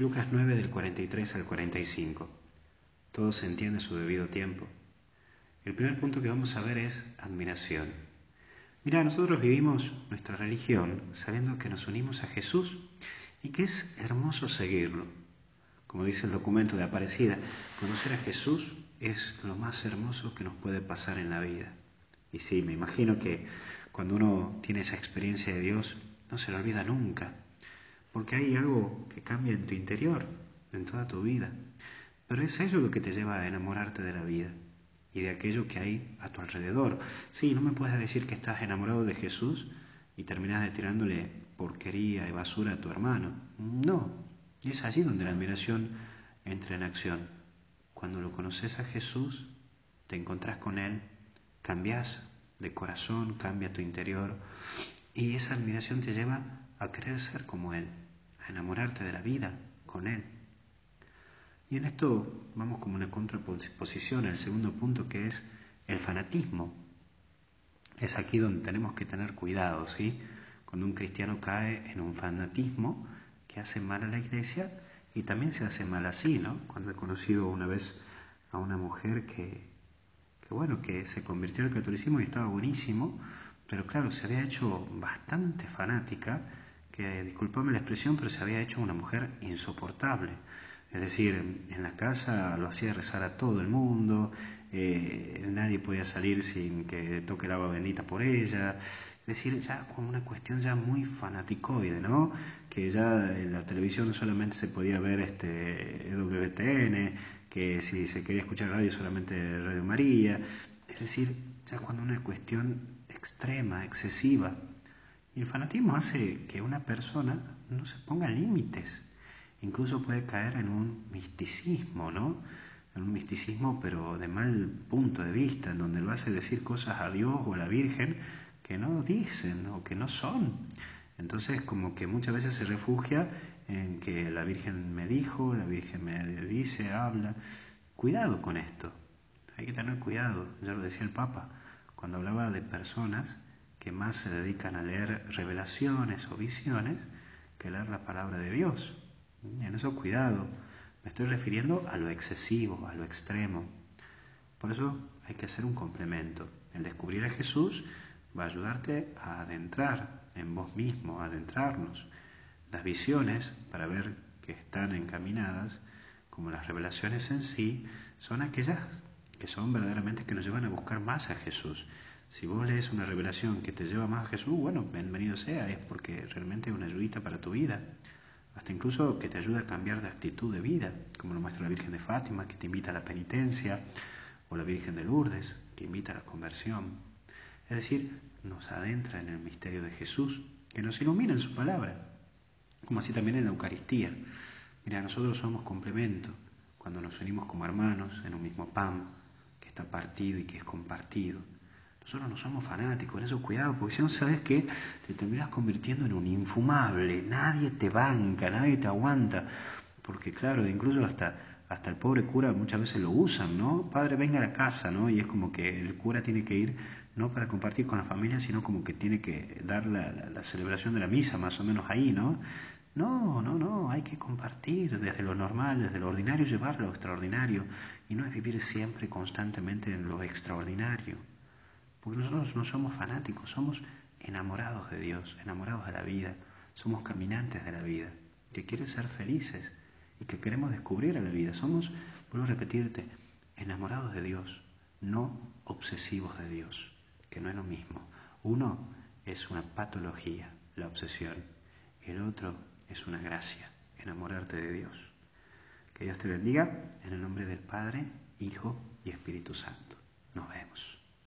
Lucas 9 del 43 al 45. Todo se entiende a su debido tiempo. El primer punto que vamos a ver es admiración. Mira, nosotros vivimos nuestra religión sabiendo que nos unimos a Jesús y que es hermoso seguirlo. Como dice el documento de Aparecida, conocer a Jesús es lo más hermoso que nos puede pasar en la vida. Y sí, me imagino que cuando uno tiene esa experiencia de Dios, no se lo olvida nunca porque hay algo que cambia en tu interior, en toda tu vida. Pero es eso lo que te lleva a enamorarte de la vida y de aquello que hay a tu alrededor. Sí, no me puedes decir que estás enamorado de Jesús y terminas de tirándole porquería y basura a tu hermano. No, es allí donde la admiración entra en acción. Cuando lo conoces a Jesús, te encontrás con Él, cambias de corazón, cambia tu interior y esa admiración te lleva a querer ser como Él, a enamorarte de la vida con Él. Y en esto vamos como una contraposición al segundo punto que es el fanatismo. Es aquí donde tenemos que tener cuidado, ¿sí? Cuando un cristiano cae en un fanatismo que hace mal a la iglesia y también se hace mal así, ¿no? Cuando he conocido una vez a una mujer que, que bueno, que se convirtió al catolicismo y estaba buenísimo, pero claro, se había hecho bastante fanática que, disculpame la expresión, pero se había hecho una mujer insoportable. Es decir, en la casa lo hacía rezar a todo el mundo, eh, nadie podía salir sin que toque el agua bendita por ella. Es decir, ya con una cuestión ya muy fanaticoide, ¿no? Que ya en la televisión solamente se podía ver este WTN, que si se quería escuchar radio solamente Radio María. Es decir, ya cuando una cuestión extrema, excesiva, y el fanatismo hace que una persona no se ponga límites. Incluso puede caer en un misticismo, ¿no? En un misticismo, pero de mal punto de vista, en donde lo hace decir cosas a Dios o a la Virgen que no dicen o que no son. Entonces, como que muchas veces se refugia en que la Virgen me dijo, la Virgen me dice, habla. Cuidado con esto. Hay que tener cuidado. Ya lo decía el Papa, cuando hablaba de personas que más se dedican a leer revelaciones o visiones que leer la palabra de Dios. En eso cuidado, me estoy refiriendo a lo excesivo, a lo extremo. Por eso hay que hacer un complemento. El descubrir a Jesús va a ayudarte a adentrar en vos mismo, a adentrarnos. Las visiones, para ver que están encaminadas, como las revelaciones en sí, son aquellas que son verdaderamente que nos llevan a buscar más a Jesús. Si vos lees una revelación que te lleva más a Jesús, bueno, bienvenido sea, es porque realmente es una ayudita para tu vida. Hasta incluso que te ayuda a cambiar de actitud de vida, como lo muestra la Virgen de Fátima, que te invita a la penitencia, o la Virgen de Lourdes, que invita a la conversión. Es decir, nos adentra en el misterio de Jesús, que nos ilumina en su palabra, como así también en la Eucaristía. Mira, nosotros somos complemento cuando nos unimos como hermanos en un mismo pan que está partido y que es compartido. Nosotros no somos fanáticos, en eso cuidado, porque si no sabes que te terminas convirtiendo en un infumable, nadie te banca, nadie te aguanta, porque claro, incluso hasta, hasta el pobre cura muchas veces lo usan, ¿no? Padre, venga a la casa, ¿no? Y es como que el cura tiene que ir no para compartir con la familia, sino como que tiene que dar la, la celebración de la misa más o menos ahí, ¿no? No, no, no, hay que compartir desde lo normal, desde lo ordinario, llevar lo extraordinario, y no es vivir siempre constantemente en lo extraordinario. Porque nosotros no somos fanáticos, somos enamorados de Dios, enamorados de la vida, somos caminantes de la vida, que quieren ser felices y que queremos descubrir a la vida. Somos, vuelvo a repetirte, enamorados de Dios, no obsesivos de Dios, que no es lo mismo. Uno es una patología, la obsesión, el otro es una gracia, enamorarte de Dios. Que Dios te bendiga en el nombre del Padre, Hijo y Espíritu Santo. Nos vemos.